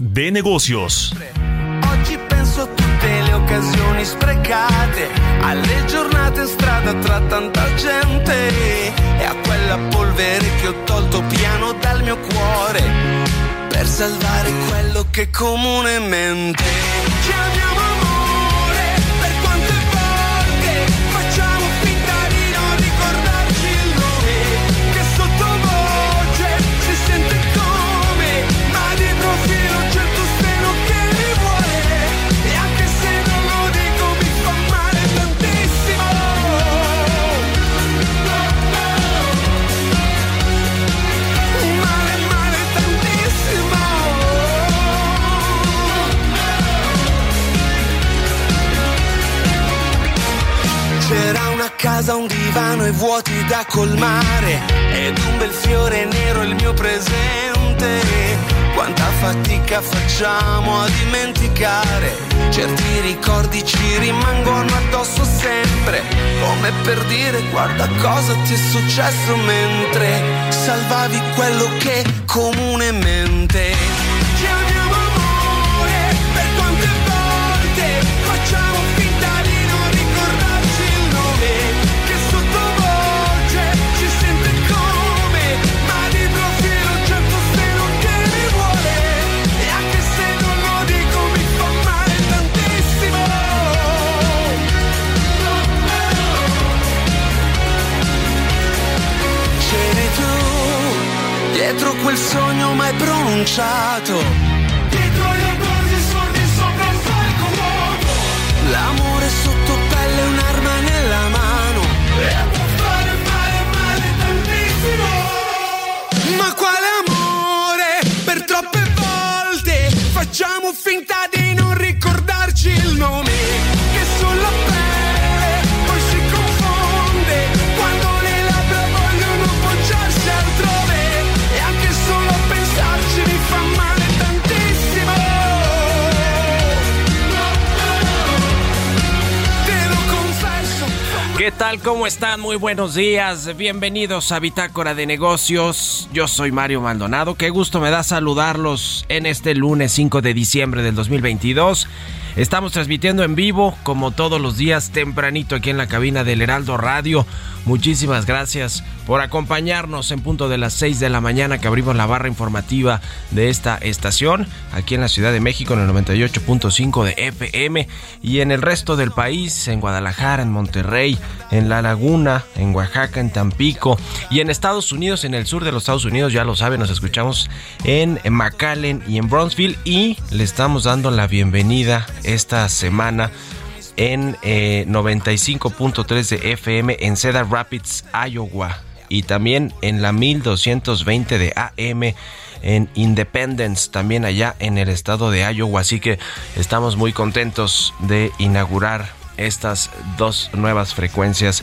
de negocios. Oggi penso a tutte le occasioni sprecate, alle giornate in strada tra tanta gente e a quella polvere che ho tolto piano dal mio cuore per salvare quello che comunemente chiamiamo un divano e vuoti da colmare. Ed un bel fiore nero il mio presente. Quanta fatica facciamo a dimenticare, certi ricordi ci rimangono addosso sempre, come per dire guarda cosa ti è successo mentre salvavi quello che comunemente dietro quel sogno mai pronunciato. Dietro gli accordi sordi sopra un palco. L'amore sotto pelle, un'arma nella mano. E può fare male, male tantissimo. Ma quale amore? Per troppe volte facciamo finta di non ricordarci il nome. ¿Qué tal? ¿Cómo están? Muy buenos días. Bienvenidos a Bitácora de Negocios. Yo soy Mario Maldonado. Qué gusto me da saludarlos en este lunes 5 de diciembre del 2022. Estamos transmitiendo en vivo, como todos los días, tempranito aquí en la cabina del Heraldo Radio. Muchísimas gracias por acompañarnos en punto de las 6 de la mañana que abrimos la barra informativa de esta estación, aquí en la Ciudad de México en el 98.5 de FM y en el resto del país, en Guadalajara, en Monterrey, en La Laguna, en Oaxaca, en Tampico y en Estados Unidos, en el sur de los Estados Unidos, ya lo saben, nos escuchamos en McAllen y en Brownsville y le estamos dando la bienvenida esta semana en eh, 95.3 de FM en Cedar Rapids, Iowa y también en la 1220 de AM en Independence, también allá en el estado de Iowa. Así que estamos muy contentos de inaugurar estas dos nuevas frecuencias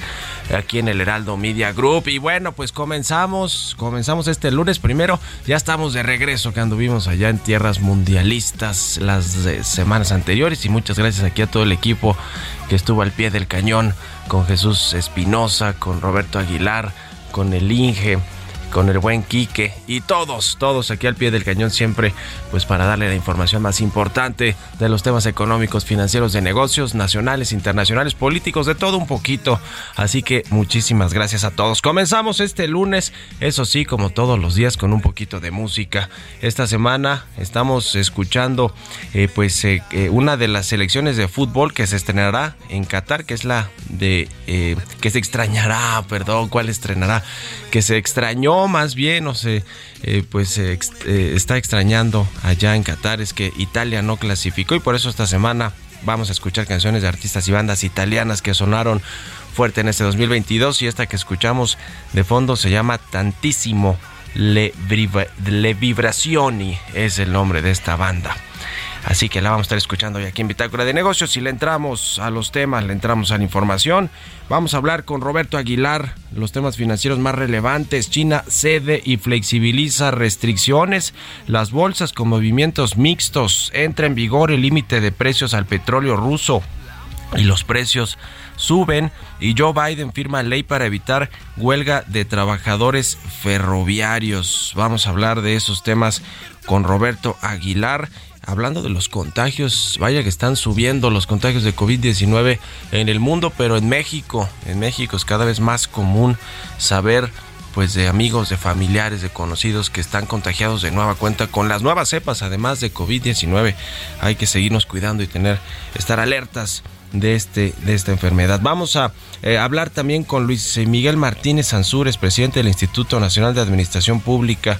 aquí en el Heraldo Media Group. Y bueno, pues comenzamos, comenzamos este lunes primero. Ya estamos de regreso que anduvimos allá en tierras mundialistas las semanas anteriores. Y muchas gracias aquí a todo el equipo que estuvo al pie del cañón con Jesús Espinosa, con Roberto Aguilar, con el Inge con el buen Quique y todos, todos aquí al pie del cañón siempre, pues para darle la información más importante de los temas económicos, financieros, de negocios, nacionales, internacionales, políticos, de todo un poquito. Así que muchísimas gracias a todos. Comenzamos este lunes, eso sí, como todos los días, con un poquito de música. Esta semana estamos escuchando eh, pues eh, eh, una de las selecciones de fútbol que se estrenará en Qatar, que es la de que se extrañará, perdón, ¿cuál estrenará? Que se extrañó más bien, o se pues está extrañando allá en Qatar, es que Italia no clasificó y por eso esta semana vamos a escuchar canciones de artistas y bandas italianas que sonaron fuerte en este 2022 y esta que escuchamos de fondo se llama Tantísimo Le, Le Vibrazioni, es el nombre de esta banda. Así que la vamos a estar escuchando hoy aquí en Bitácora de Negocios y le entramos a los temas, le entramos a la información. Vamos a hablar con Roberto Aguilar, los temas financieros más relevantes. China cede y flexibiliza restricciones. Las bolsas con movimientos mixtos. Entra en vigor el límite de precios al petróleo ruso y los precios suben y Joe Biden firma ley para evitar huelga de trabajadores ferroviarios. Vamos a hablar de esos temas con Roberto Aguilar hablando de los contagios, vaya que están subiendo los contagios de COVID-19 en el mundo, pero en México, en México es cada vez más común saber pues de amigos, de familiares, de conocidos que están contagiados de nueva cuenta con las nuevas cepas, además de COVID-19. Hay que seguirnos cuidando y tener estar alertas de este de esta enfermedad. Vamos a eh, hablar también con Luis Miguel Martínez Ansúrez, presidente del Instituto Nacional de Administración Pública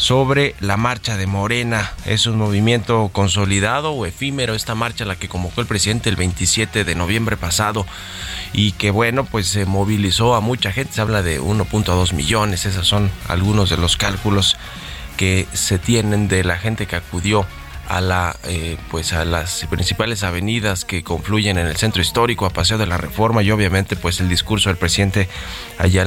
sobre la marcha de Morena. Es un movimiento consolidado o efímero esta marcha la que convocó el presidente el 27 de noviembre pasado y que bueno, pues se movilizó a mucha gente, se habla de 1.2 millones, esos son algunos de los cálculos que se tienen de la gente que acudió a la eh, pues a las principales avenidas que confluyen en el centro histórico a Paseo de la Reforma y obviamente pues el discurso del presidente allá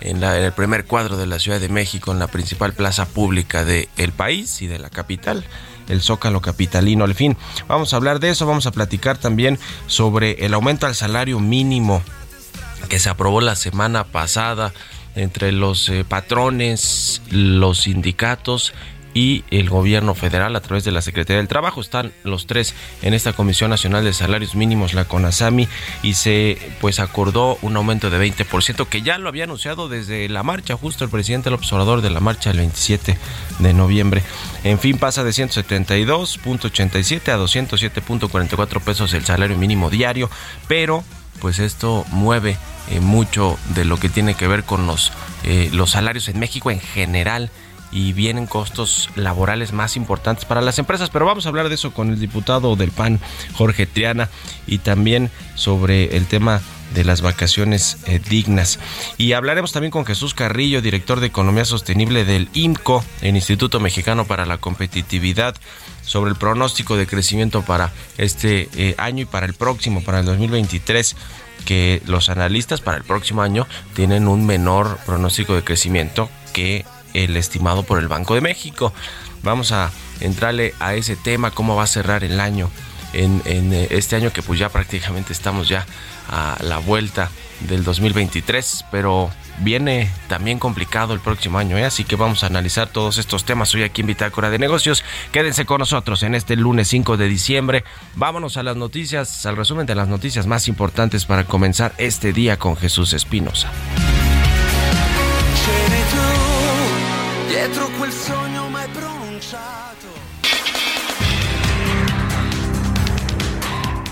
en la el primer cuadro de la Ciudad de México, en la principal plaza pública del el país y de la capital el Zócalo Capitalino. Al fin, vamos a hablar de eso, vamos a platicar también sobre el aumento al salario mínimo que se aprobó la semana pasada entre los eh, patrones, los sindicatos y el gobierno federal a través de la Secretaría del Trabajo. Están los tres en esta Comisión Nacional de Salarios Mínimos, la CONASAMI, y se pues acordó un aumento de 20% que ya lo había anunciado desde la marcha, justo el presidente del observador de la marcha el 27 de noviembre. En fin, pasa de 172.87 a 207.44 pesos el salario mínimo diario, pero pues esto mueve eh, mucho de lo que tiene que ver con los, eh, los salarios en México en general y vienen costos laborales más importantes para las empresas. Pero vamos a hablar de eso con el diputado del PAN, Jorge Triana, y también sobre el tema de las vacaciones eh, dignas. Y hablaremos también con Jesús Carrillo, director de Economía Sostenible del IMCO, el Instituto Mexicano para la Competitividad, sobre el pronóstico de crecimiento para este eh, año y para el próximo, para el 2023 que los analistas para el próximo año tienen un menor pronóstico de crecimiento que el estimado por el Banco de México. Vamos a entrarle a ese tema, cómo va a cerrar el año en, eh, este año que pues ya prácticamente estamos ya a la vuelta del 2023, pero viene también complicado el próximo año, ¿eh? así que vamos a analizar todos estos temas hoy aquí en Bitácora de Negocios. Quédense con nosotros en este lunes 5 de diciembre. Vámonos a las noticias, al resumen de las noticias más importantes para comenzar este día con Jesús Espinosa. Dietro quel sogno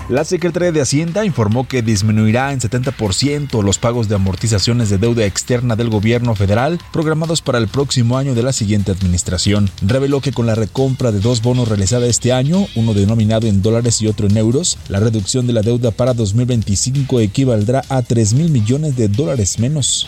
La Secretaría de Hacienda informó que disminuirá en 70% los pagos de amortizaciones de deuda externa del gobierno federal programados para el próximo año de la siguiente administración. Reveló que con la recompra de dos bonos realizada este año, uno denominado en dólares y otro en euros, la reducción de la deuda para 2025 equivaldrá a 3 mil millones de dólares menos.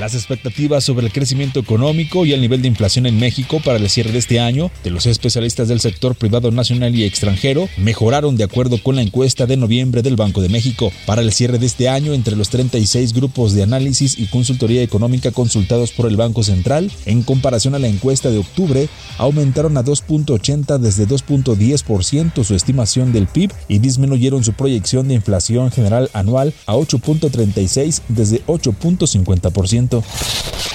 Las expectativas sobre el crecimiento económico y el nivel de inflación en México para el cierre de este año de los especialistas del sector privado nacional y extranjero mejoraron de acuerdo con la encuesta de noviembre del Banco de México. Para el cierre de este año, entre los 36 grupos de análisis y consultoría económica consultados por el Banco Central, en comparación a la encuesta de octubre, aumentaron a 2.80 desde 2.10% su estimación del PIB y disminuyeron su proyección de inflación general anual a 8.36 desde 8.50%. crecimiento.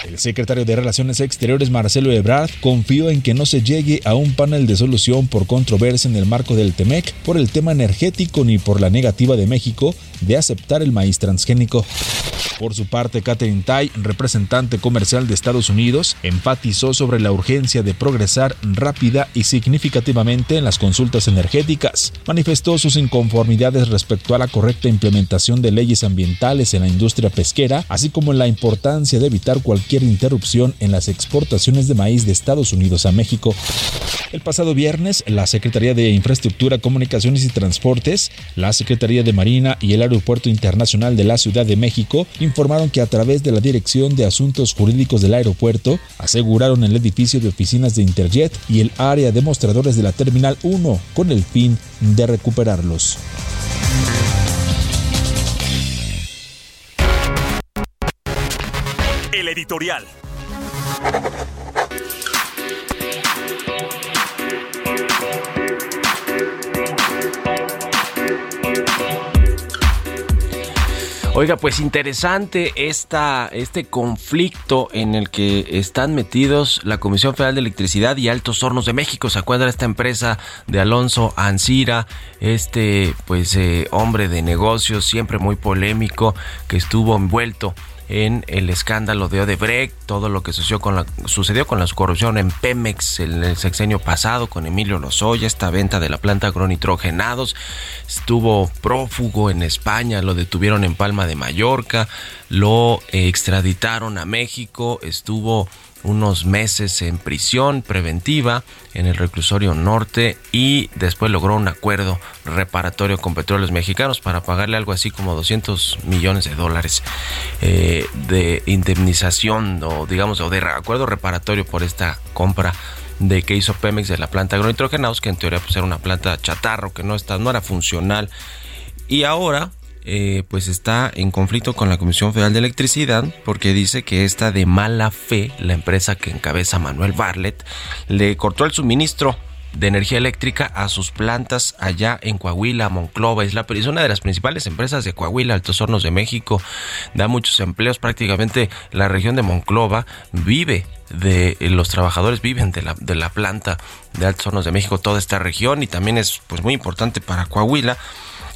El secretario de Relaciones Exteriores Marcelo Ebrard confió en que no se llegue a un panel de solución por controversia en el marco del TEMEC por el tema energético ni por la negativa de México de aceptar el maíz transgénico. Por su parte, Catherine Tai, representante comercial de Estados Unidos, enfatizó sobre la urgencia de progresar rápida y significativamente en las consultas energéticas. Manifestó sus inconformidades respecto a la correcta implementación de leyes ambientales en la industria pesquera, así como la importancia de evitar cualquier interrupción en las exportaciones de maíz de Estados Unidos a México. El pasado viernes, la Secretaría de Infraestructura, Comunicaciones y Transportes, la Secretaría de Marina y el Aeropuerto Internacional de la Ciudad de México informaron que a través de la Dirección de Asuntos Jurídicos del aeropuerto aseguraron el edificio de oficinas de Interjet y el área de mostradores de la Terminal 1 con el fin de recuperarlos. El editorial. Oiga, pues interesante esta, este conflicto en el que están metidos la Comisión Federal de Electricidad y Altos Hornos de México. ¿Se acuerda esta empresa de Alonso Ancira? Este, pues, eh, hombre de negocios, siempre muy polémico, que estuvo envuelto en el escándalo de Odebrecht, todo lo que sucedió con la, sucedió con la corrupción en Pemex en el sexenio pasado con Emilio Lozoya, esta venta de la planta agronitrogenados, estuvo prófugo en España, lo detuvieron en Palma de Mallorca, lo extraditaron a México, estuvo unos meses en prisión preventiva en el reclusorio norte y después logró un acuerdo reparatorio con petróleos mexicanos para pagarle algo así como 200 millones de dólares eh, de indemnización o digamos o de acuerdo reparatorio por esta compra de que hizo Pemex de la planta agronitrogenados que en teoría pues era una planta chatarro que no está no era funcional. Y ahora eh, pues está en conflicto con la Comisión Federal de Electricidad porque dice que esta de mala fe, la empresa que encabeza Manuel Barlet, le cortó el suministro de energía eléctrica a sus plantas allá en Coahuila, Monclova. Es, la, es una de las principales empresas de Coahuila, Altos Hornos de México. Da muchos empleos. Prácticamente la región de Monclova vive de los trabajadores viven de la, de la planta de Altos Hornos de México, toda esta región y también es pues muy importante para Coahuila.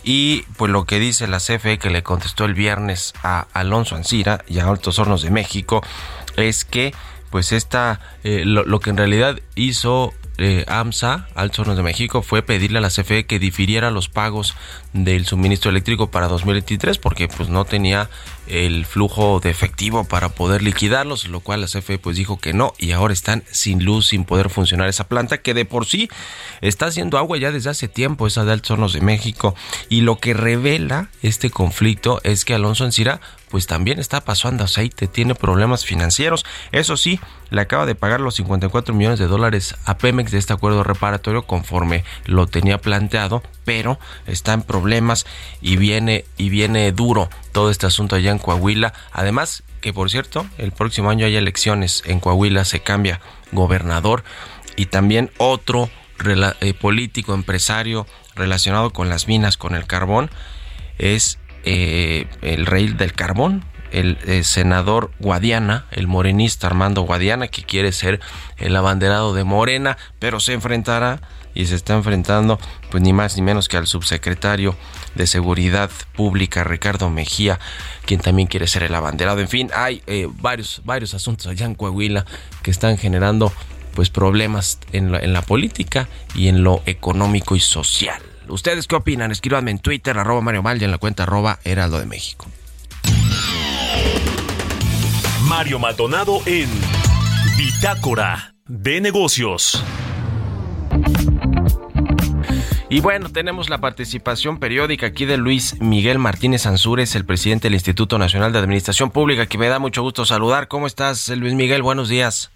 Y pues lo que dice la CFE que le contestó el viernes a Alonso Ancira y a Altos Hornos de México es que pues esta eh, lo, que en realidad hizo eh, AMSA, Altos Hornos de México, fue pedirle a la CFE que difiriera los pagos del suministro eléctrico para 2023 porque pues no tenía el flujo de efectivo para poder liquidarlos, lo cual la CFE pues dijo que no y ahora están sin luz, sin poder funcionar esa planta que de por sí está haciendo agua ya desde hace tiempo, esa de Altos Hornos de México. Y lo que revela este conflicto es que Alonso Encira pues también está pasando aceite, tiene problemas financieros. Eso sí, le acaba de pagar los 54 millones de dólares a Pemex de este acuerdo reparatorio conforme lo tenía planteado, pero está en problemas y viene y viene duro todo este asunto allá en Coahuila. Además, que por cierto, el próximo año hay elecciones en Coahuila, se cambia gobernador y también otro eh, político empresario relacionado con las minas, con el carbón, es eh, el rey del carbón, el, eh, senador Guadiana, el morenista Armando Guadiana, que quiere ser el abanderado de Morena, pero se enfrentará y se está enfrentando pues ni más ni menos que al subsecretario de Seguridad Pública Ricardo Mejía, quien también quiere ser el abanderado. En fin, hay eh, varios varios asuntos allá en Coahuila que están generando pues problemas en la, en la política y en lo económico y social. ¿Ustedes qué opinan? Escríbanme en Twitter, arroba Mario Mal y en la cuenta arroba Heraldo de México. Mario Maldonado en Bitácora de Negocios. Y bueno, tenemos la participación periódica aquí de Luis Miguel Martínez Ansúrez, el presidente del Instituto Nacional de Administración Pública, que me da mucho gusto saludar. ¿Cómo estás, Luis Miguel? Buenos días.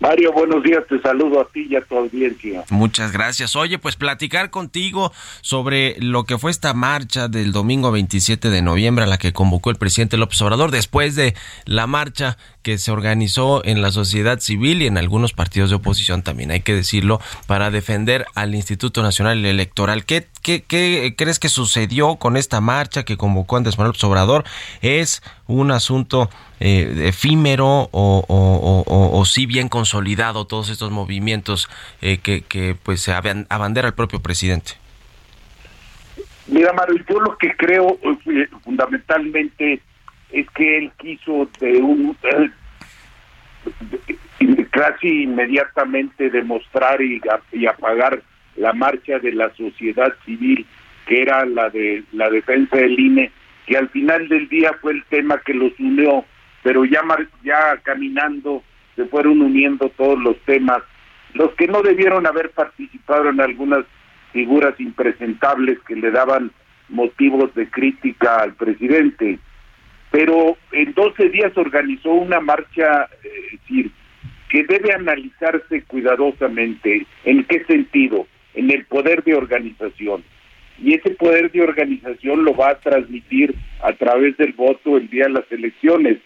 Mario, buenos días, te saludo a ti y a tu audiencia. Muchas gracias. Oye, pues platicar contigo sobre lo que fue esta marcha del domingo 27 de noviembre a la que convocó el presidente López Obrador después de la marcha que se organizó en la sociedad civil y en algunos partidos de oposición también, hay que decirlo, para defender al Instituto Nacional Electoral. ¿Qué, qué, qué crees que sucedió con esta marcha que convocó Andrés Manuel Obrador? ¿Es un asunto eh, efímero o, o, sí bien consolidado todos estos movimientos eh, que, que pues se abandera el propio presidente? Mira, Mario, yo lo que creo eh, fundamentalmente es que él quiso de casi inmediatamente demostrar y, apagar la marcha de la sociedad civil que era la de la defensa del INE que al final del día fue el tema que los unió pero ya ya caminando se fueron uniendo todos los temas. Los que no debieron haber participado en algunas figuras impresentables que le daban motivos de crítica al presidente pero en 12 días organizó una marcha, eh, decir, que debe analizarse cuidadosamente. ¿En qué sentido? En el poder de organización. Y ese poder de organización lo va a transmitir a través del voto el día de las elecciones.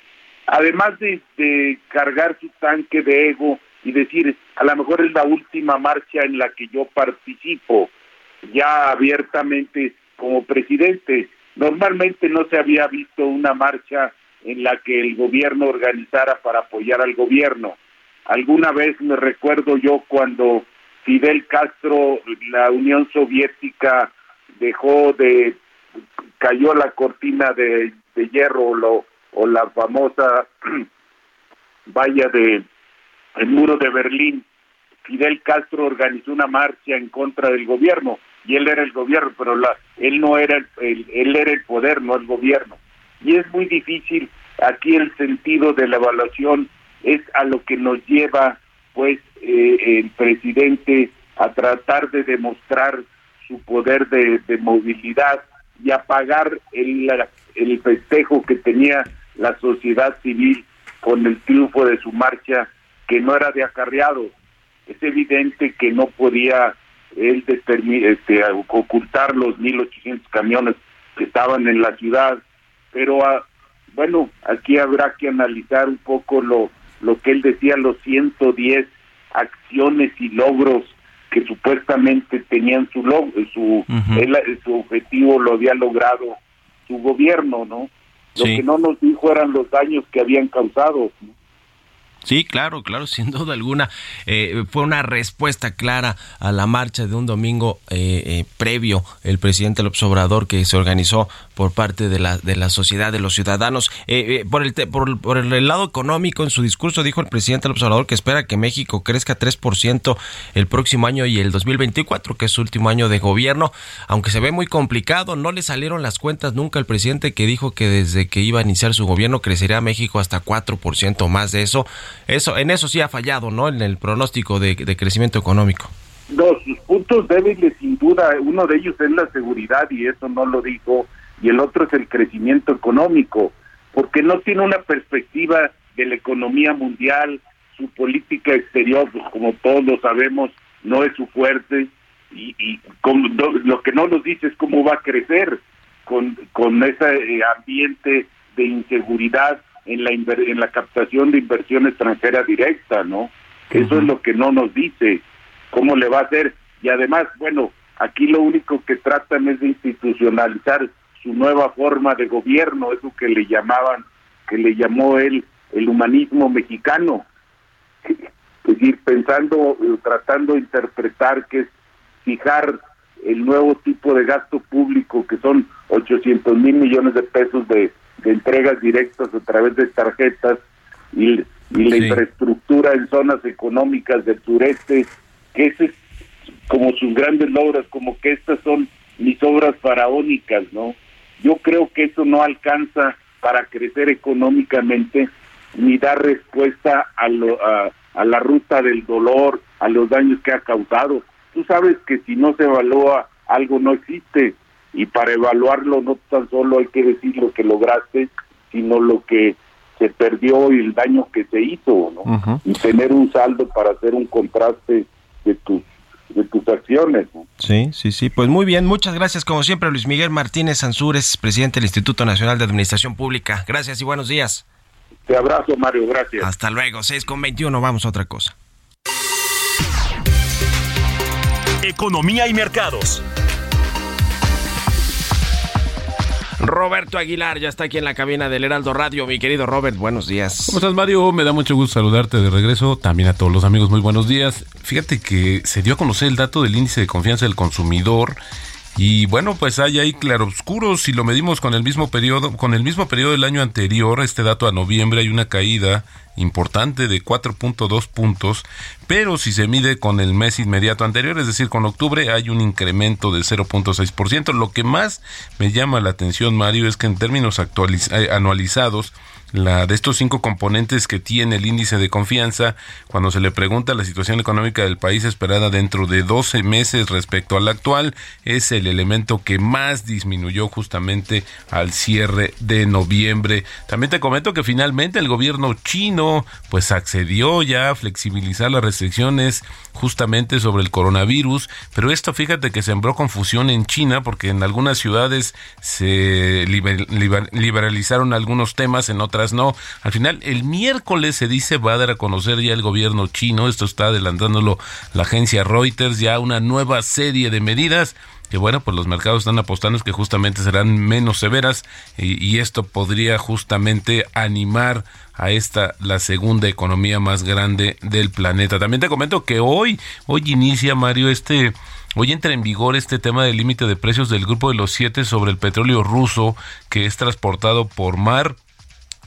Además de, de cargar su tanque de ego y decir, a lo mejor es la última marcha en la que yo participo, ya abiertamente como presidente. Normalmente no se había visto una marcha en la que el gobierno organizara para apoyar al gobierno. Alguna vez me recuerdo yo cuando Fidel Castro, la Unión Soviética dejó de cayó la cortina de, hierro o, lo, o la famosa valla de el muro de Berlín. Fidel Castro organizó una marcha en contra del gobierno y él era el gobierno, pero la, él no era el, él era el poder, no el gobierno. Y es muy difícil aquí el sentido de la evaluación es a lo que nos lleva pues eh, el presidente a tratar de demostrar su poder de, movilidad y apagar el, el festejo que tenía la sociedad civil con el triunfo de su marcha que no era de acarreados. Es evidente que no podía él este, ocultar los 1.800 camiones que estaban en la ciudad, pero ah, bueno, aquí habrá que analizar un poco lo, lo que él decía, los 110 acciones y logros que supuestamente tenían su su, su objetivo lo había logrado su gobierno, ¿no? Lo que no nos dijo eran los daños que habían causado. ¿no? Sí, claro, claro, sin duda alguna. Eh, fue una respuesta clara a la marcha de un domingo eh, eh, previo, el presidente López Obrador, que se organizó por parte de la, de la sociedad, de los ciudadanos. por, el por, por, el lado económico, en su discurso dijo el presidente López Obrador que espera que México crezca 3% el próximo año y el 2024, que es su último año de gobierno. Aunque se ve muy complicado, no le salieron las cuentas nunca al presidente que dijo que desde que iba a iniciar su gobierno crecería México hasta 4% más de eso. Eso, en eso sí ha fallado, ¿no? En el pronóstico de, crecimiento económico. Dos sus puntos débiles, sin duda, uno de ellos es la seguridad y eso no lo dijo, y el otro es el crecimiento económico, porque no tiene una perspectiva de la economía mundial, su política exterior, pues como todos lo sabemos, no es su fuerte, y, y lo que no nos dice es cómo va a crecer con, con ese eh, ambiente de inseguridad en la, en la captación de inversión extranjera directa, ¿no? Eso es lo que no nos dice cómo le va a hacer. Y además, bueno, aquí lo único que tratan es de institucionalizar su nueva forma de gobierno, eso que le llamaban, que le llamó él el humanismo mexicano. Es decir, pensando, eh, tratando de interpretar que es fijar el nuevo tipo de gasto público, que son 800 mil millones de pesos de de entregas directas a través de tarjetas y, la infraestructura en zonas económicas del sureste, que ese es como sus grandes logros, como que estas son mis obras faraónicas, ¿no? Yo creo que eso no alcanza para crecer económicamente ni dar respuesta a, lo, a, a la ruta del dolor, a los daños que ha causado. Tú sabes que si no se evalúa algo no existe y para evaluarlo no tan solo hay que decir lo que lograste, sino lo que se perdió y el daño que se hizo, ¿no? Y tener un saldo para hacer un contraste de tus de tus acciones. Sí, sí, sí. Pues muy bien, muchas gracias como siempre Luis Miguel Martínez Ansúrez, presidente del Instituto Nacional de Administración Pública. Gracias y buenos días. Te abrazo, Mario, gracias. Hasta luego, 6 con 21, vamos a otra cosa. Economía y mercados. Roberto Aguilar ya está aquí en la cabina del Heraldo Radio. Mi querido Robert, buenos días. ¿Cómo estás, Mario? Me da mucho gusto saludarte de regreso. También a todos los amigos, muy buenos días. Fíjate que se dio a conocer el dato del índice de confianza del consumidor y bueno, pues hay ahí claroscuros. Si lo medimos con el mismo periodo, con el mismo periodo del año anterior, este dato a noviembre hay una caída importante de 4.2 puntos, pero si se mide con el mes inmediato anterior, es decir, con octubre, hay un incremento de 0.6%. Lo que más me llama la atención, Mario, es que en términos eh, anualizados, la de estos cinco componentes que tiene el índice de confianza, cuando se le pregunta la situación económica del país esperada dentro de 12 meses respecto al actual, es el elemento que más disminuyó justamente al cierre de noviembre. También te comento que finalmente el gobierno chino pues accedió ya a flexibilizar las restricciones justamente sobre el coronavirus, pero esto fíjate que sembró confusión en China porque en algunas ciudades se liberalizaron algunos temas, en otras no. Al final, el miércoles se dice va a dar a conocer ya el gobierno chino, esto está adelantándolo la agencia Reuters, ya una nueva serie de medidas que bueno, pues los mercados están apostando que justamente serán menos severas y, y, esto podría justamente animar a esta la segunda economía más grande del planeta. También te comento que hoy hoy inicia Mario este Hoy entra en vigor este tema del límite de precios del grupo de los siete sobre el petróleo ruso que es transportado por mar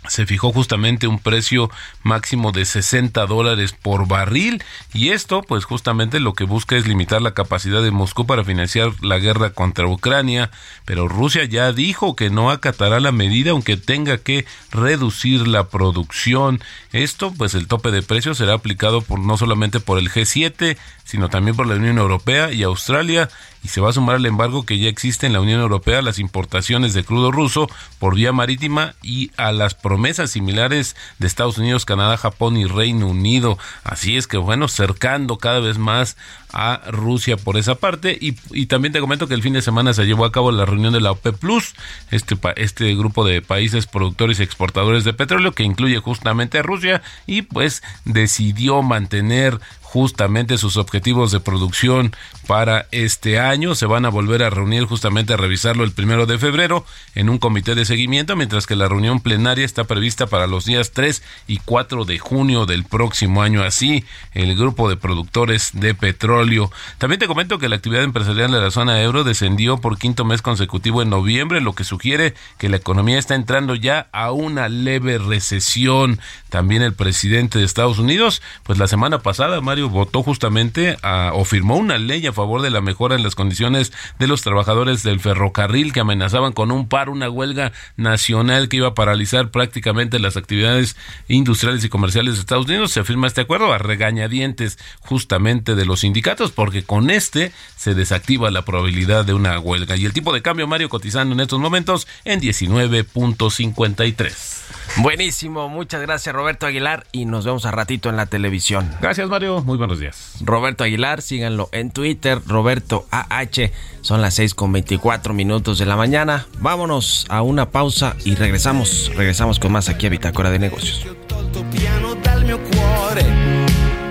se fijó justamente un precio máximo de 60 dólares por barril y esto pues justamente lo que busca es limitar la capacidad de Moscú para financiar la guerra contra Ucrania, pero Rusia ya dijo que no acatará la medida aunque tenga que reducir la producción. Esto pues el tope de precios será aplicado por no solamente por el G7, sino también por la Unión Europea y Australia y se va a sumar al embargo que ya existe en la Unión Europea a las importaciones de crudo ruso por vía marítima y a las promesas similares de Estados Unidos, Canadá, Japón y Reino Unido. Así es que bueno, cercando cada vez más a Rusia por esa parte y, y también te comento que el fin de semana se llevó a cabo la reunión de la OPEP Plus, este, este grupo de países productores y exportadores de petróleo que incluye justamente a Rusia y pues decidió mantener justamente sus objetivos de producción para este año. Se van a volver a reunir justamente a revisarlo el primero de febrero en un comité de seguimiento, mientras que la reunión plenaria está prevista para los días 3 y 4 de junio del próximo año. Así, el grupo de productores de petróleo. También te comento que la actividad empresarial de la zona euro descendió por quinto mes consecutivo en noviembre, lo que sugiere que la economía está entrando ya a una leve recesión. También el presidente de Estados Unidos, pues la semana pasada, Mario votó justamente a, o firmó una ley a favor de la mejora en las condiciones de los trabajadores del ferrocarril que amenazaban con un paro, una huelga nacional que iba a paralizar prácticamente las actividades industriales y comerciales de Estados Unidos. Se firma este acuerdo a regañadientes justamente de los sindicatos porque con este se desactiva la probabilidad de una huelga. Y el tipo de cambio, Mario, cotizando en estos momentos en 19.53. Buenísimo, muchas gracias Roberto Aguilar y nos vemos a ratito en la televisión. Gracias Mario, muy buenos días. Roberto Aguilar, síganlo en Twitter, Roberto AH, son las 6 con 24 minutos de la mañana. Vámonos a una pausa y regresamos, regresamos con más aquí a Bitácora de Negocios.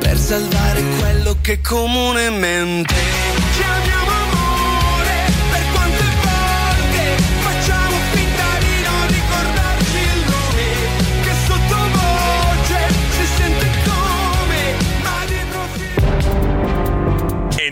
Per salvare quello che comunemente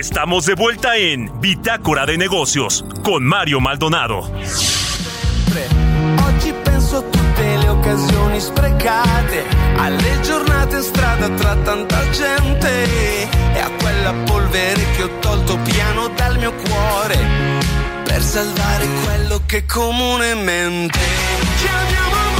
Estamos de vuelta en Bitácora de Negocios con Mario Maldonado. Oggi penso a tutte le occasioni sprecate, alle giornate in strada tra tanta gente e a quella polvere che ho tolto piano dal mio cuore per salvare quello che comunemente chiamiamo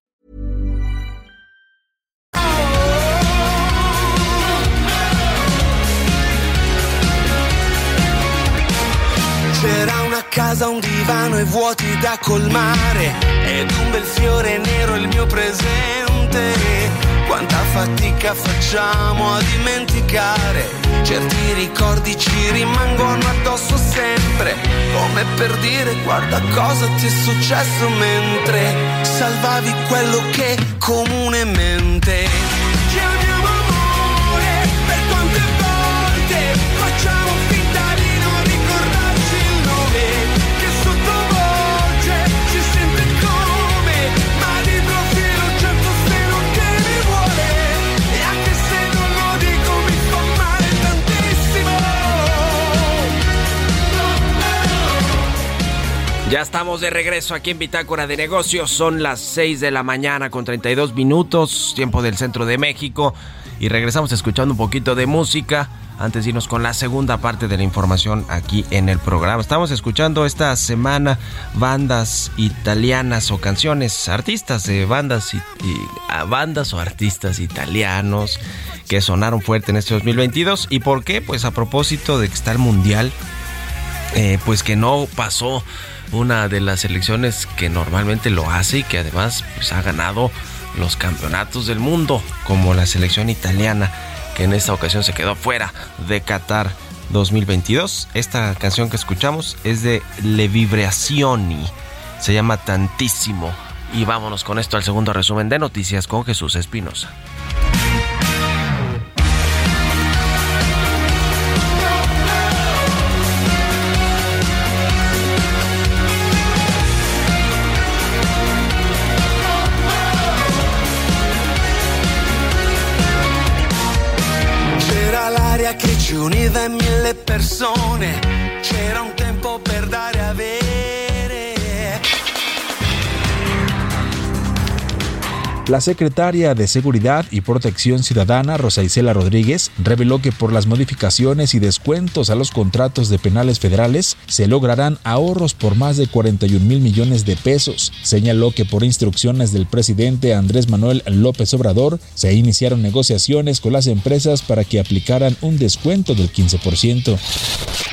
C'era una casa, un divano e vuoti da colmare. Ed un bel fiore nero il mio presente. Quanta fatica facciamo a dimenticare. Certi ricordi ci rimangono addosso sempre. Come per dire guarda cosa ti è successo mentre Salvavi quello che comunemente Ya estamos de regreso aquí en Bitácora de Negocios. Son las 6 de la mañana con 32 minutos, tiempo del centro de México. Y regresamos escuchando un poquito de música antes de irnos con la segunda parte de la información aquí en el programa. Estamos escuchando esta semana bandas italianas o canciones, artistas de bandas, y, bandas o artistas italianos que sonaron fuerte en este 2022. ¿Y por qué? Pues a propósito de que está el Mundial eh, pues que no pasó una de las selecciones que normalmente lo hace y que además pues, ha ganado los campeonatos del mundo, como la selección italiana, que en esta ocasión se quedó fuera de Qatar 2022. Esta canción que escuchamos es de Le Vibrazioni, se llama Tantísimo. Y vámonos con esto al segundo resumen de noticias con Jesús Espinosa. Ci univa mille persone, c'era un La secretaria de Seguridad y Protección Ciudadana, Rosa Isela Rodríguez, reveló que por las modificaciones y descuentos a los contratos de penales federales se lograrán ahorros por más de 41 mil millones de pesos. Señaló que por instrucciones del presidente Andrés Manuel López Obrador se iniciaron negociaciones con las empresas para que aplicaran un descuento del 15%.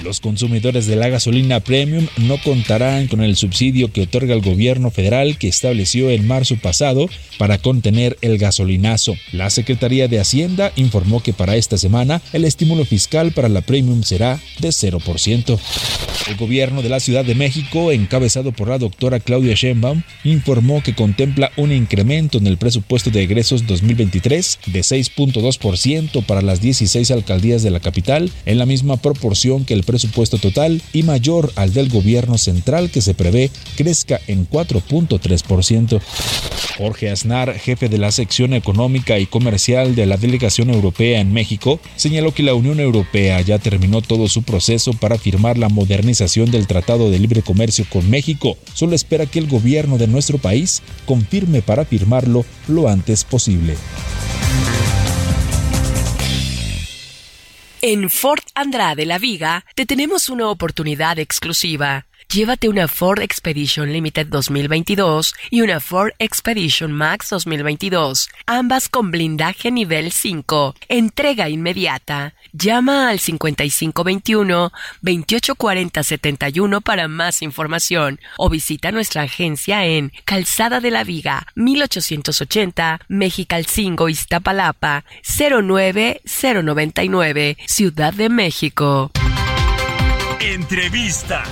Los consumidores de la gasolina premium no contarán con el subsidio que otorga el gobierno federal que estableció en marzo pasado para contener el gasolinazo. La Secretaría de Hacienda informó que para esta semana el estímulo fiscal para la premium será de 0%. El gobierno de la Ciudad de México, encabezado por la doctora Claudia Sheinbaum, informó que contempla un incremento en el presupuesto de egresos 2023 de 6.2% para las 16 alcaldías de la capital, en la misma proporción que el presupuesto total y mayor al del gobierno central que se prevé crezca en 4.3%. Jorge Aznar, jefe de la sección económica y comercial de la delegación europea en México, señaló que la Unión Europea ya terminó todo su proceso para firmar la modernización del Tratado de Libre Comercio con México. Solo espera que el gobierno de nuestro país confirme para firmarlo lo antes posible. En Fort Andrade La Viga te tenemos una oportunidad exclusiva. Llévate una Ford Expedition Limited 2022 y una Ford Expedition Max 2022, ambas con blindaje nivel 5. Entrega inmediata. Llama al 5521 2840 71 para más información o visita nuestra agencia en Calzada de la Viga 1880 Mexicalcingo Iztapalapa 09099 Ciudad de México. Entrevista.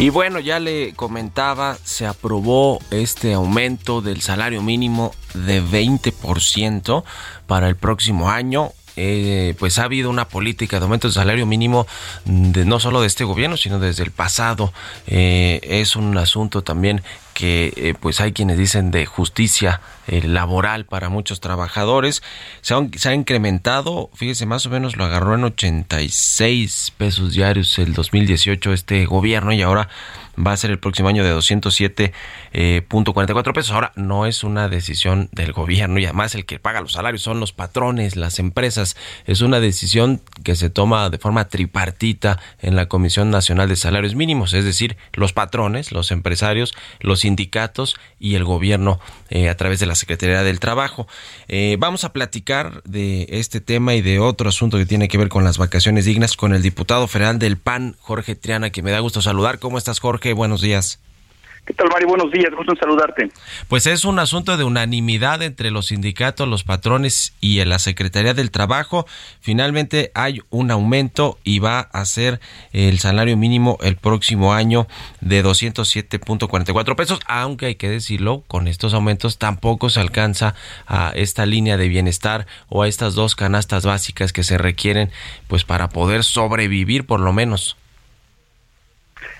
Y bueno, ya le comentaba, se aprobó este aumento del salario mínimo de 20% para el próximo año. Eh, pues ha habido una política de aumento del salario mínimo de, no solo de este gobierno, sino desde el pasado. Eh, es un asunto también que eh, pues hay quienes dicen de justicia laboral para muchos trabajadores. Se, se, ha incrementado, fíjese, más o menos lo agarró en 86 pesos diarios el 2018 este gobierno y ahora va a ser el próximo año de 207.44 eh, pesos. Ahora, no es una decisión del gobierno y además el que paga los salarios son los patrones, las empresas. Es una decisión que se toma de forma tripartita en la Comisión Nacional de Salarios Mínimos, es decir, los patrones, los empresarios, los sindicatos y el gobierno eh, a través de la Secretaría del Trabajo. Eh, vamos a platicar de este tema y de otro asunto que tiene que ver con las vacaciones dignas con el diputado federal del PAN, Jorge Triana, que me da gusto saludar. ¿Cómo estás, Jorge? Buenos días. ¿Qué tal, Mario? Buenos días, gusto en saludarte. Pues es un asunto de unanimidad entre los sindicatos, los patrones y la Secretaría del Trabajo. Finalmente hay un aumento y va a ser el salario mínimo el próximo año de 207.44 pesos, aunque hay que decirlo, con estos aumentos tampoco se alcanza a esta línea de bienestar o a estas dos canastas básicas que se requieren pues para poder sobrevivir por lo menos.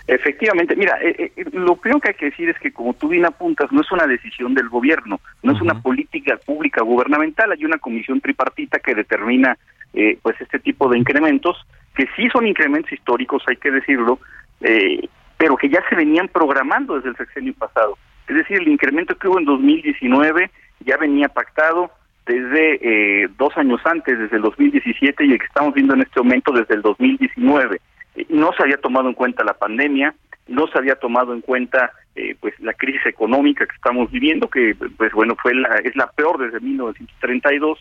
Efectivamente, mira, eh, eh, lo primero que hay que decir es que como tú bien apuntas, no es una decisión del gobierno, no es una política pública gubernamental, hay una comisión tripartita que determina eh, pues este tipo de incrementos, que sí son incrementos históricos, hay que decirlo, pero que ya se venían programando desde el sexenio pasado. Es decir, el incremento que hubo en 2019 ya venía pactado desde dos años antes, desde el 2017, y el que estamos viendo en este momento desde el 2019 no se había tomado en cuenta la pandemia, no se había tomado en cuenta eh, pues la crisis económica que estamos viviendo, que pues bueno fue la, es la peor desde 1932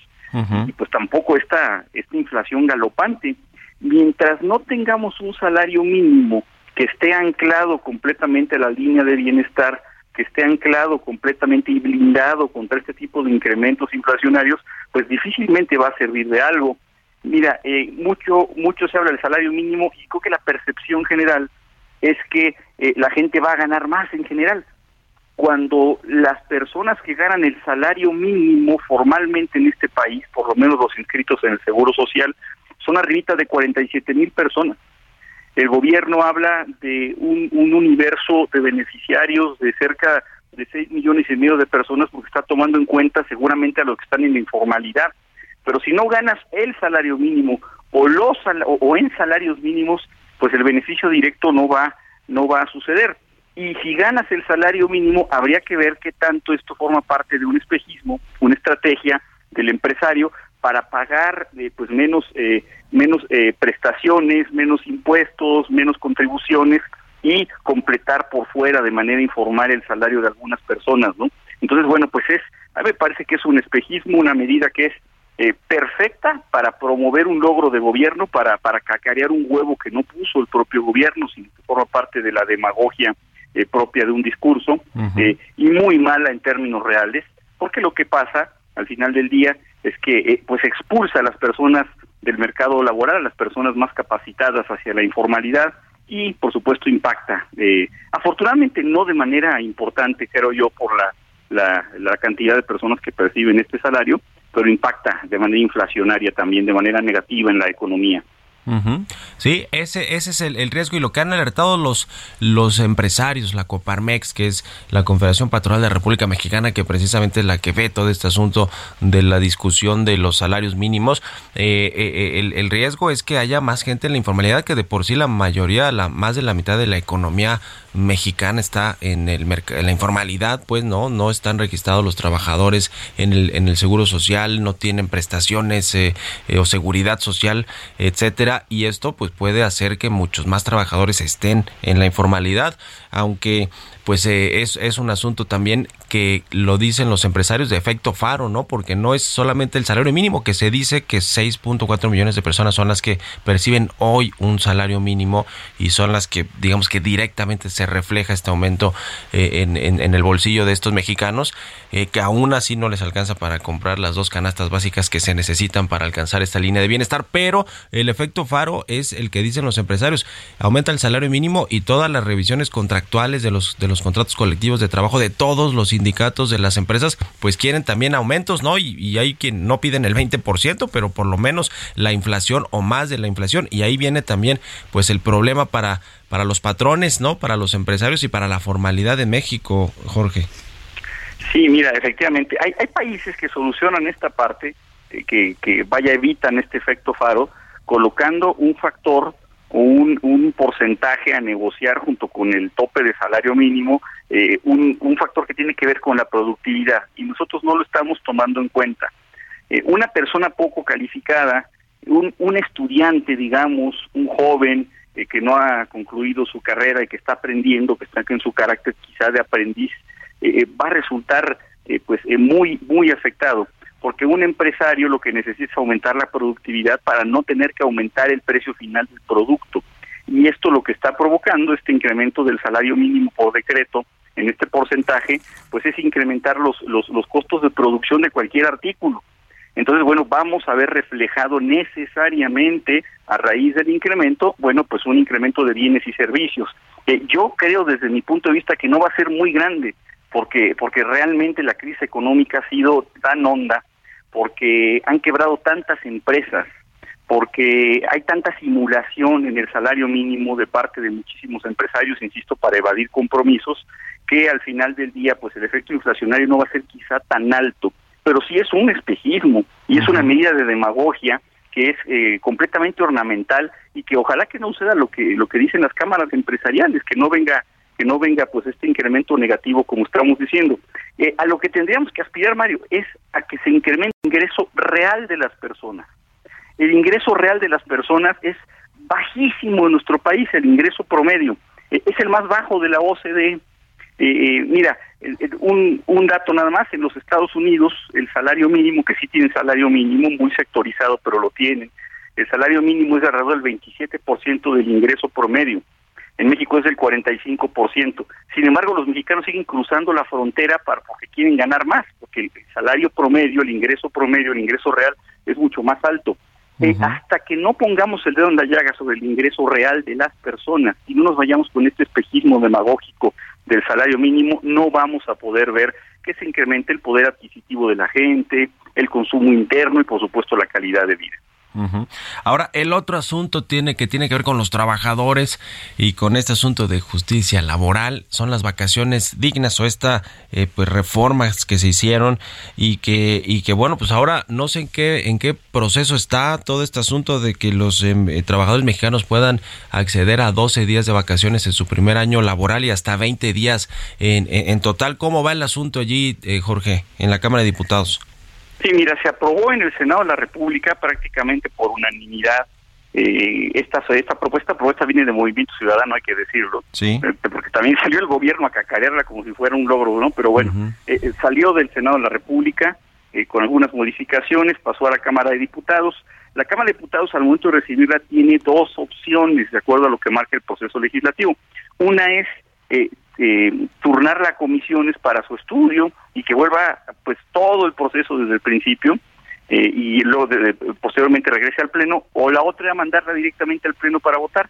y pues tampoco esta esta inflación galopante. Mientras no tengamos un salario mínimo que esté anclado completamente a la línea de bienestar, que esté anclado completamente y blindado contra este tipo de incrementos inflacionarios, pues difícilmente va a servir de algo. Mira, eh, mucho, mucho se habla del salario mínimo y creo que la percepción general es que eh, la gente va a ganar más en general. Cuando las personas que ganan el salario mínimo formalmente en este país, por lo menos los inscritos en el Seguro Social, son arriba de 47 mil personas. El gobierno habla de un, un universo de beneficiarios de cerca de 6 millones y medio de personas porque está tomando en cuenta seguramente a los que están en la informalidad pero si no ganas el salario mínimo o los o, en salarios mínimos, pues el beneficio directo no va no va a suceder. Y si ganas el salario mínimo, habría que ver qué tanto esto forma parte de un espejismo, una estrategia del empresario para pagar eh, pues menos eh, menos eh, prestaciones, menos impuestos, menos contribuciones y completar por fuera de manera informal el salario de algunas personas, ¿no? Entonces, bueno, pues es, a mí me parece que es un espejismo, una medida que es eh, perfecta para promover un logro de gobierno, para, para cacarear un huevo que no puso el propio gobierno, sino que forma parte de la demagogia eh, propia de un discurso, eh, y muy mala en términos reales, porque lo que pasa al final del día es que pues expulsa a las personas del mercado laboral, a las personas más capacitadas hacia la informalidad, y por supuesto impacta, afortunadamente no de manera importante, creo yo, por la, la, la cantidad de personas que perciben este salario, pero impacta de manera inflacionaria también, de manera negativa en la economía. Sí, ese, ese es el, riesgo y lo que han alertado los, los empresarios, la Coparmex, que es la Confederación Patronal de la República Mexicana, que precisamente es la que ve todo este asunto de la discusión de los salarios mínimos. Eh, eh, el, el, riesgo es que haya más gente en la informalidad, que de por sí la mayoría, la más de la mitad de la economía mexicana está en el en la informalidad, pues no, no están registrados los trabajadores en el, en el seguro social, no tienen prestaciones eh, eh, o seguridad social, etcétera, y esto pues puede hacer que muchos más trabajadores estén en la informalidad, aunque pues eh, es, es un asunto también que lo dicen los empresarios de efecto faro, ¿no? Porque no es solamente el salario mínimo, que se dice que 6.4 millones de personas son las que perciben hoy un salario mínimo y son las que, digamos que directamente se refleja este aumento eh, en, en, el bolsillo de estos mexicanos, eh, que aún así no les alcanza para comprar las dos canastas básicas que se necesitan para alcanzar esta línea de bienestar, pero el efecto faro es el que dicen los empresarios, aumenta el salario mínimo y todas las revisiones contractuales de los, de los contratos colectivos de trabajo de todos los sindicatos de las empresas, pues quieren también aumentos, ¿no? Y, hay quien no piden el 20%, pero por lo menos la inflación o más de la inflación. Y ahí viene también, pues, el problema para, para los patrones, ¿no? Para los empresarios y para la formalidad de México, Jorge. Sí, mira, efectivamente, hay, hay países que solucionan esta parte, eh, que, que vaya, evitan este efecto faro, colocando un factor un, porcentaje a negociar junto con el tope de salario mínimo, eh, un, un, factor que tiene que ver con la productividad y nosotros no lo estamos tomando en cuenta. Eh, una persona poco calificada, un, un estudiante, digamos, un joven eh, que no ha concluido su carrera y que está aprendiendo, que está en su carácter quizá de aprendiz, va a resultar pues muy muy afectado porque un empresario lo que necesita es aumentar la productividad para no tener que aumentar el precio final del producto. Y esto lo que está provocando, este incremento del salario mínimo por decreto, en este porcentaje, pues es incrementar los, los, los costos de producción de cualquier artículo. Entonces, bueno, vamos a ver reflejado necesariamente a raíz del incremento, bueno, pues un incremento de bienes y servicios. Eh, yo creo desde mi punto de vista que no va a ser muy grande, porque, porque realmente la crisis económica ha sido tan honda porque han quebrado tantas empresas, porque hay tanta simulación en el salario mínimo de parte de muchísimos empresarios, insisto, para evadir compromisos, que al final del día, pues el efecto inflacionario no va a ser quizá tan alto, pero sí es un espejismo y es una medida de demagogia que es eh, completamente ornamental y que ojalá que no suceda lo que lo que dicen las cámaras empresariales, que no venga que no venga pues este incremento negativo como estamos diciendo. Eh, a lo que tendríamos que aspirar, Mario, es a que se incremente el ingreso real de las personas. El ingreso real de las personas es bajísimo en nuestro país, el ingreso promedio. Eh, es el más bajo de la OCDE. Eh, mira, un, un dato nada más, en los Estados Unidos el salario mínimo, que sí tienen salario mínimo, muy sectorizado, pero lo tienen, el salario mínimo es alrededor del 27% del ingreso promedio. En México es del 45%. Sin embargo, los mexicanos siguen cruzando la frontera para, porque quieren ganar más, porque el salario promedio, el ingreso promedio, el ingreso real es mucho más alto. Eh, hasta que no pongamos el dedo en la llaga sobre el ingreso real de las personas y no nos vayamos con este espejismo demagógico del salario mínimo, no vamos a poder ver que se incremente el poder adquisitivo de la gente, el consumo interno y por supuesto la calidad de vida. Ahora, el otro asunto tiene que tiene que ver con los trabajadores y con este asunto de justicia laboral son las vacaciones dignas o esta eh, pues reformas que se hicieron y que y que bueno pues ahora no sé en qué en qué proceso está todo este asunto de que los em, eh, trabajadores mexicanos puedan acceder a 12 días de vacaciones en su primer año laboral y hasta 20 días en, en, total. ¿Cómo va el asunto allí, eh, Jorge, en la Cámara de Diputados? Sí, mira, se aprobó en el Senado de la República prácticamente por unanimidad eh, esta esta propuesta. Propuesta viene de Movimiento Ciudadano hay que decirlo. Sí. Eh, porque también salió el gobierno a cacarearla como si fuera un logro no pero bueno eh, salió del Senado de la República con algunas modificaciones pasó a la Cámara de Diputados. La Cámara de Diputados al momento de recibirla tiene dos opciones de acuerdo a lo que marca el proceso legislativo. Una es eh, turnar a comisiones para su estudio y que vuelva pues todo el proceso desde el principio eh, y luego posteriormente regrese al pleno o la otra era mandarla directamente al pleno para votar.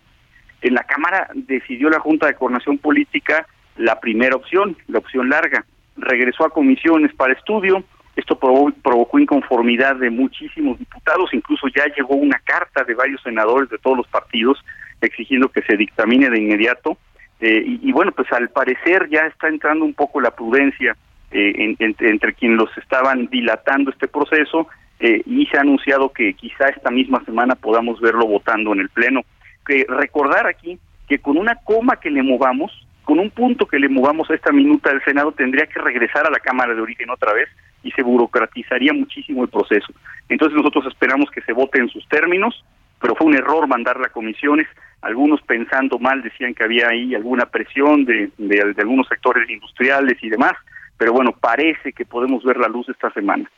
En la Cámara decidió la Junta de Coordinación Política la primera opción, la opción larga. Regresó a comisiones para estudio. Esto provocó inconformidad de muchísimos diputados, incluso ya llegó una carta de varios senadores de todos los partidos exigiendo que se dictamine de inmediato eh, y, bueno, pues al parecer ya está entrando un poco la prudencia eh, entre quienes los estaban dilatando este proceso eh, y se ha anunciado que quizá esta misma semana podamos verlo votando en el Pleno. Que recordar aquí que con una coma que le movamos, con un punto que le movamos a esta minuta del Senado tendría que regresar a la Cámara de Origen otra vez y se burocratizaría muchísimo el proceso. Entonces nosotros esperamos que se vote en sus términos, pero fue un error mandarla a comisiones. Algunos pensando mal decían que había ahí alguna presión de, de, de algunos sectores industriales y demás, pero bueno, parece que podemos ver la luz esta semana.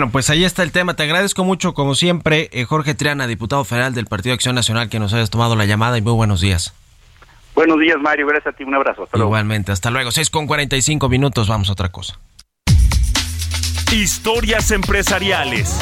Bueno, pues ahí está el tema. Te agradezco mucho, como siempre, eh, Jorge Triana, diputado federal del Partido Acción Nacional, que nos hayas tomado la llamada y muy buenos días. Buenos días, Mario. Gracias a ti. Un abrazo. Hasta Igualmente. Hasta luego. 6 con 45 minutos. Vamos a otra cosa. Historias empresariales.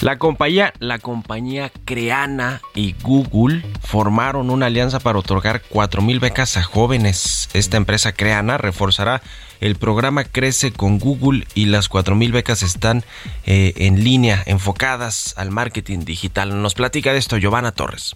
La compañía, la compañía Creana y Google formaron una alianza para otorgar 4.000 becas a jóvenes. Esta empresa Creana reforzará el programa Crece con Google y las 4.000 becas están eh, en línea, enfocadas al marketing digital. Nos platica de esto Giovanna Torres.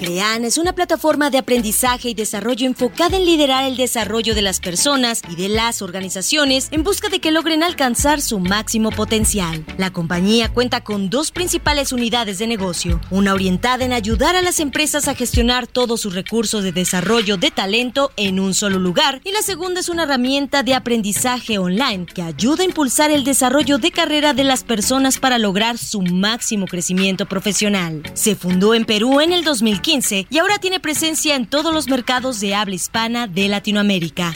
CREAN es una plataforma de aprendizaje y desarrollo enfocada en liderar el desarrollo de las personas y de las organizaciones en busca de que logren alcanzar su máximo potencial. La compañía cuenta con dos principales unidades de negocio, una orientada en ayudar a las empresas a gestionar todos sus recursos de desarrollo de talento en un solo lugar y la segunda es una herramienta de aprendizaje online que ayuda a impulsar el desarrollo de carrera de las personas para lograr su máximo crecimiento profesional. Se fundó en Perú en el 2015 y ahora tiene presencia en todos los mercados de habla hispana de Latinoamérica.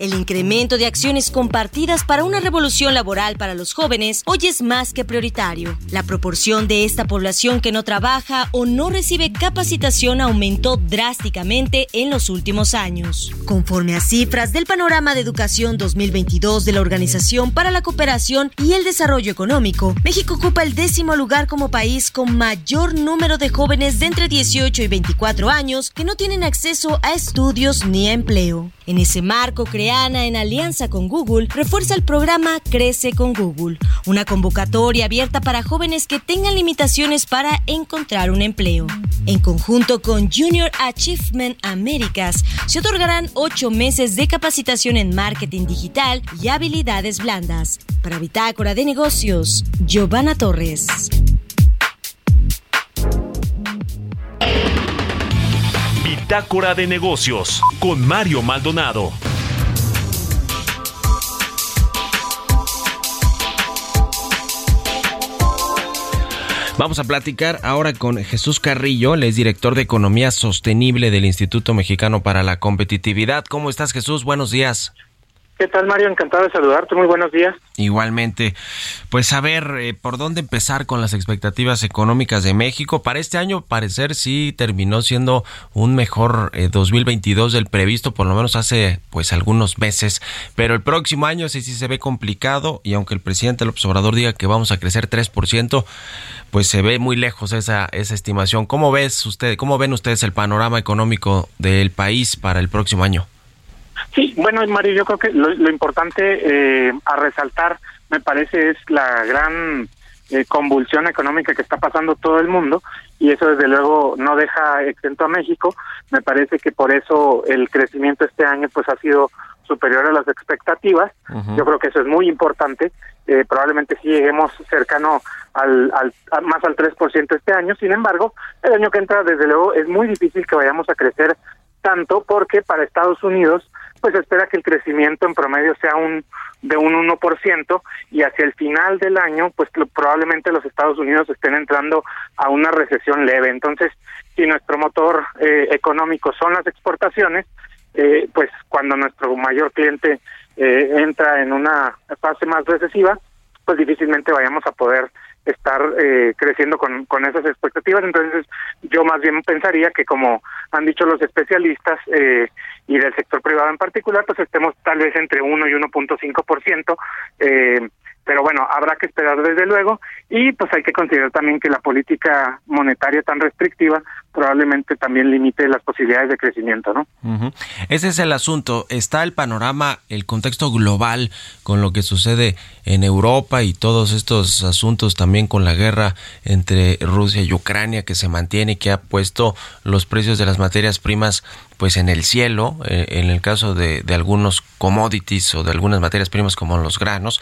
El incremento de acciones compartidas para una revolución laboral para los jóvenes hoy es más que prioritario. La proporción de esta población que no trabaja o no recibe capacitación aumentó drásticamente en los últimos años. Conforme a cifras del Panorama de Educación 2022 de la Organización para la Cooperación y el Desarrollo Económico, México ocupa el décimo lugar como país con mayor número de jóvenes de entre 18 y 24 años que no tienen acceso a estudios ni a empleo. En ese marco, Creana, en alianza con Google, refuerza el programa Crece con Google, una convocatoria abierta para jóvenes que tengan limitaciones para encontrar un empleo. En conjunto con Junior Achievement Americas, se otorgarán ocho meses de capacitación en marketing digital y habilidades blandas. Para Bitácora de Negocios, Giovanna Torres. Bitácora de negocios con Mario Maldonado. Vamos a platicar ahora con Jesús Carrillo, él es director de Economía Sostenible del Instituto Mexicano para la Competitividad. ¿Cómo estás, Jesús? Buenos días. ¿Qué tal, Mario? Encantado de saludarte. Muy buenos días. Igualmente. Pues a ver, eh, ¿por dónde empezar con las expectativas económicas de México? Para este año, parecer sí terminó siendo un mejor 2022 eh, del previsto, por lo menos hace pues algunos meses. Pero el próximo año sí, sí se ve complicado y aunque el presidente López Obrador diga que vamos a crecer 3%, pues se ve muy lejos esa, esa estimación. ¿Cómo ves usted, cómo ven ustedes el panorama económico del país para el próximo año? Sí, bueno, Mario, yo creo que lo, importante eh, a resaltar, me parece, es la gran eh, convulsión económica que está pasando todo el mundo y eso desde luego no deja exento a México. Me parece que por eso el crecimiento este año pues ha sido superior a las expectativas. Yo creo que eso es muy importante. Eh, probablemente sí lleguemos cercano al, al más al 3% este año. Sin embargo, el año que entra, desde luego, es muy difícil que vayamos a crecer tanto porque para Estados Unidos pues espera que el crecimiento en promedio sea un de un 1% y hacia el final del año pues probablemente los Estados Unidos estén entrando a una recesión leve. Entonces, si nuestro motor eh, económico son las exportaciones, eh, pues cuando nuestro mayor cliente eh, entra en una fase más recesiva, pues difícilmente vayamos a poder estar eh, creciendo con, con esas expectativas. Entonces, yo más bien pensaría que, como han dicho los especialistas eh, y del sector privado en particular, pues estemos tal vez entre 1 y 1.5%. Eh, pero bueno, habrá que esperar desde luego y pues hay que considerar también que la política monetaria tan restrictiva probablemente también limite las posibilidades de crecimiento, ¿no? Ese es el asunto. Está el panorama, el contexto global con lo que sucede en Europa y todos estos asuntos también con la guerra entre Rusia y Ucrania que se mantiene y que ha puesto los precios de las materias primas pues en el cielo, eh, en el caso de, de, algunos commodities o de algunas materias primas como los granos,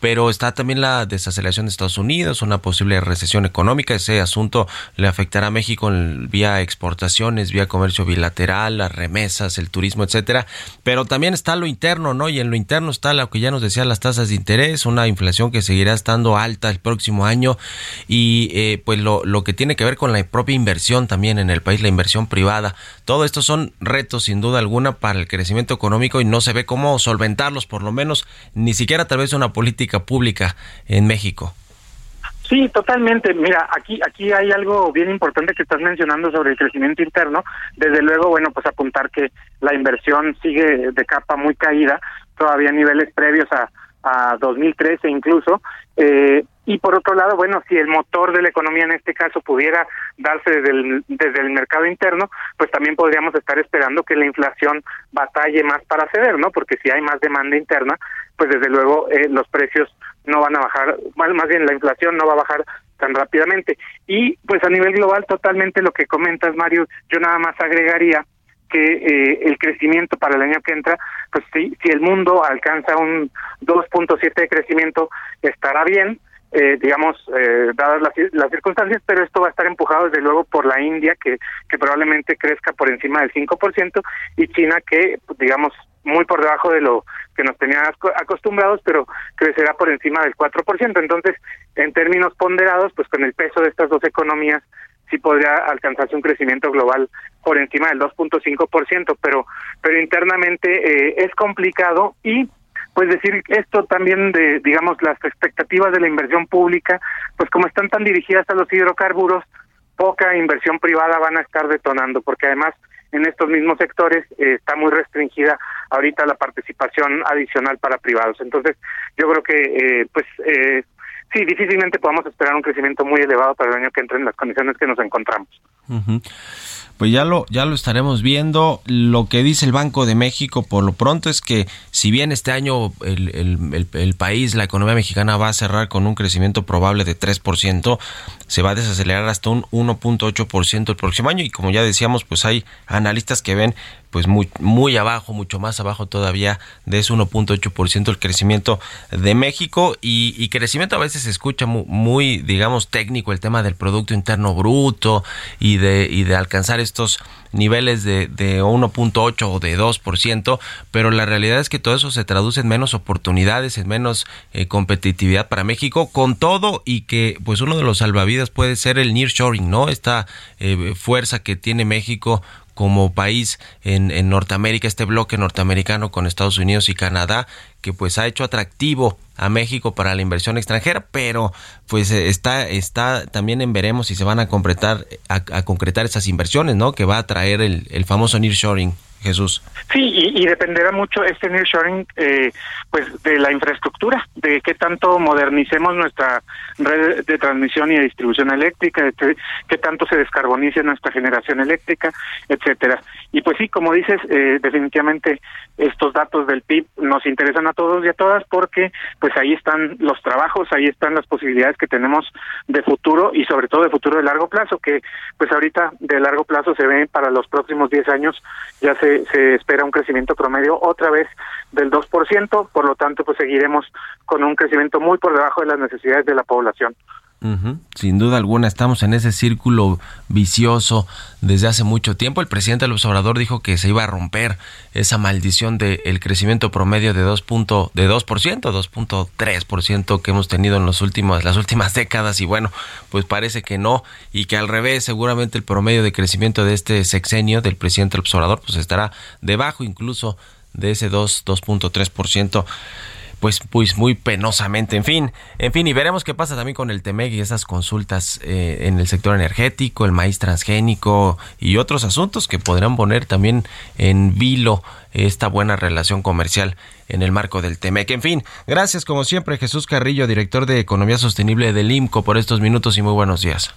pero está también la desaceleración de Estados Unidos, una posible recesión económica, ese asunto le afectará a México vía exportaciones, vía comercio bilateral, las remesas, el turismo, etcétera, pero también está lo interno, ¿no? Y en lo interno está lo que ya nos decía las tasas de interés, una inflación que seguirá estando alta el próximo año y eh, pues lo, lo que tiene que ver con la propia inversión también en el país, la inversión privada, todo esto son retos sin duda alguna para el crecimiento económico y no se ve cómo solventarlos, por lo menos ni siquiera través de una política pública en México. Sí, totalmente. Mira, aquí aquí hay algo bien importante que estás mencionando sobre el crecimiento interno. Desde luego, bueno, pues apuntar que la inversión sigue de capa muy caída, todavía a niveles previos a, a 2013 incluso. Eh, y por otro lado, bueno, si el motor de la economía en este caso pudiera darse desde el, desde el mercado interno, pues también podríamos estar esperando que la inflación batalle más para ceder, ¿no? Porque si hay más demanda interna, pues desde luego eh, los precios no van a bajar, más bien la inflación no va a bajar tan rápidamente. Y pues a nivel global, totalmente lo que comentas, Mario, yo nada más agregaría que eh, el crecimiento para el año que entra, pues si, si el mundo alcanza un 2.7 de crecimiento, estará bien, eh, digamos, eh, dadas las, las, circunstancias, pero esto va a estar empujado desde luego por la India, que, que probablemente crezca por encima del 5%, y China, que, digamos, muy por debajo de lo que nos tenían acostumbrados, pero crecerá por encima del 4%. Entonces, en términos ponderados, pues con el peso de estas dos economías, sí podría alcanzarse un crecimiento global por encima del 2.5%, pero, pero internamente eh, es complicado y pues decir esto también de, digamos, las expectativas de la inversión pública, pues como están tan dirigidas a los hidrocarburos, poca inversión privada van a estar detonando, porque además en estos mismos sectores eh, está muy restringida ahorita la participación adicional para privados. Entonces, yo creo que, eh, pues, eh, sí, difícilmente podamos esperar un crecimiento muy elevado para el año que entre en las condiciones que nos encontramos pues ya lo, ya lo estaremos viendo. Lo que dice el Banco de México por lo pronto es que si bien este año el, el, el, país, la economía mexicana va a cerrar con un crecimiento probable de 3%, se va a desacelerar hasta un 1.8% el próximo año y como ya decíamos, pues hay analistas que ven pues muy, muy abajo, mucho más abajo todavía de ese 1.8% el crecimiento de México y, crecimiento a veces se escucha muy, digamos, técnico el tema del Producto Interno Bruto y de, y de alcanzar estos niveles de, de 1.8 o de 2%, pero la realidad es que todo eso se traduce en menos oportunidades, en menos eh, competitividad para México, con todo y que pues uno de los salvavidas puede ser el nearshoring, ¿no? Esta eh, fuerza que tiene México como país en, en, Norteamérica, este bloque norteamericano con Estados Unidos y Canadá, que pues ha hecho atractivo a México para la inversión extranjera, pero pues está, está también en veremos si se van a concretar, a, concretar esas inversiones, ¿no? Que va a traer el, el famoso nearshoring. Jesús. Sí, y, dependerá mucho este nearshoring eh, pues de la infraestructura, de qué tanto modernicemos nuestra red de transmisión y de distribución eléctrica, de qué tanto se descarbonice nuestra generación eléctrica, etcétera. Y pues sí, como dices, eh, definitivamente estos datos del PIB nos interesan a todos y a todas porque pues ahí están los trabajos, ahí están las posibilidades que tenemos de futuro y sobre todo de futuro de largo plazo, que pues ahorita de largo plazo se ve para los próximos 10 años ya se se, espera un crecimiento promedio otra vez del 2%, por lo tanto, pues seguiremos con un crecimiento muy por debajo de las necesidades de la población. Sin duda alguna, estamos en ese círculo vicioso desde hace mucho tiempo. El presidente del observador dijo que se iba a romper esa maldición del crecimiento promedio de 2, de 2%, 2.3% que hemos tenido en las últimas décadas. Y bueno, pues parece que no. Y que al revés, seguramente el promedio de crecimiento de este sexenio del presidente del observador pues estará debajo incluso de ese 2, 2.3% pues, pues muy penosamente. En fin, en fin, y veremos qué pasa también con el TEMEC y esas consultas eh, en el sector energético, el maíz transgénico y otros asuntos que podrán poner también en vilo esta buena relación comercial en el marco del TEMEC. En fin, gracias como siempre Jesús Carrillo, director de Economía Sostenible del IMCO, por estos minutos y muy buenos días.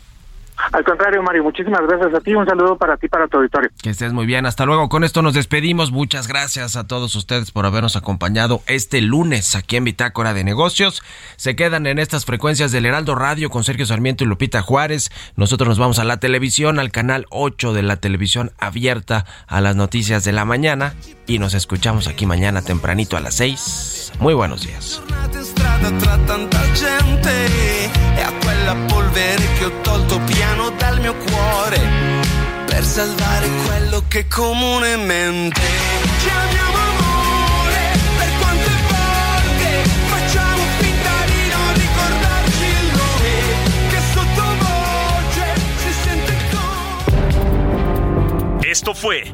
Al contrario, Mario, muchísimas gracias a ti. Un saludo para ti, para tu auditorio. Que estés muy bien. Hasta luego. Con esto nos despedimos. Muchas gracias a todos ustedes por habernos acompañado este lunes aquí en Bitácora de Negocios. Se quedan en estas frecuencias del Heraldo Radio con Sergio Sarmiento y Lupita Juárez. Nosotros nos vamos a la televisión, al canal 8 de la televisión abierta a las noticias de la mañana. Y nos escuchamos aquí mañana tempranito a las 6. Muy buenos días. Esto fue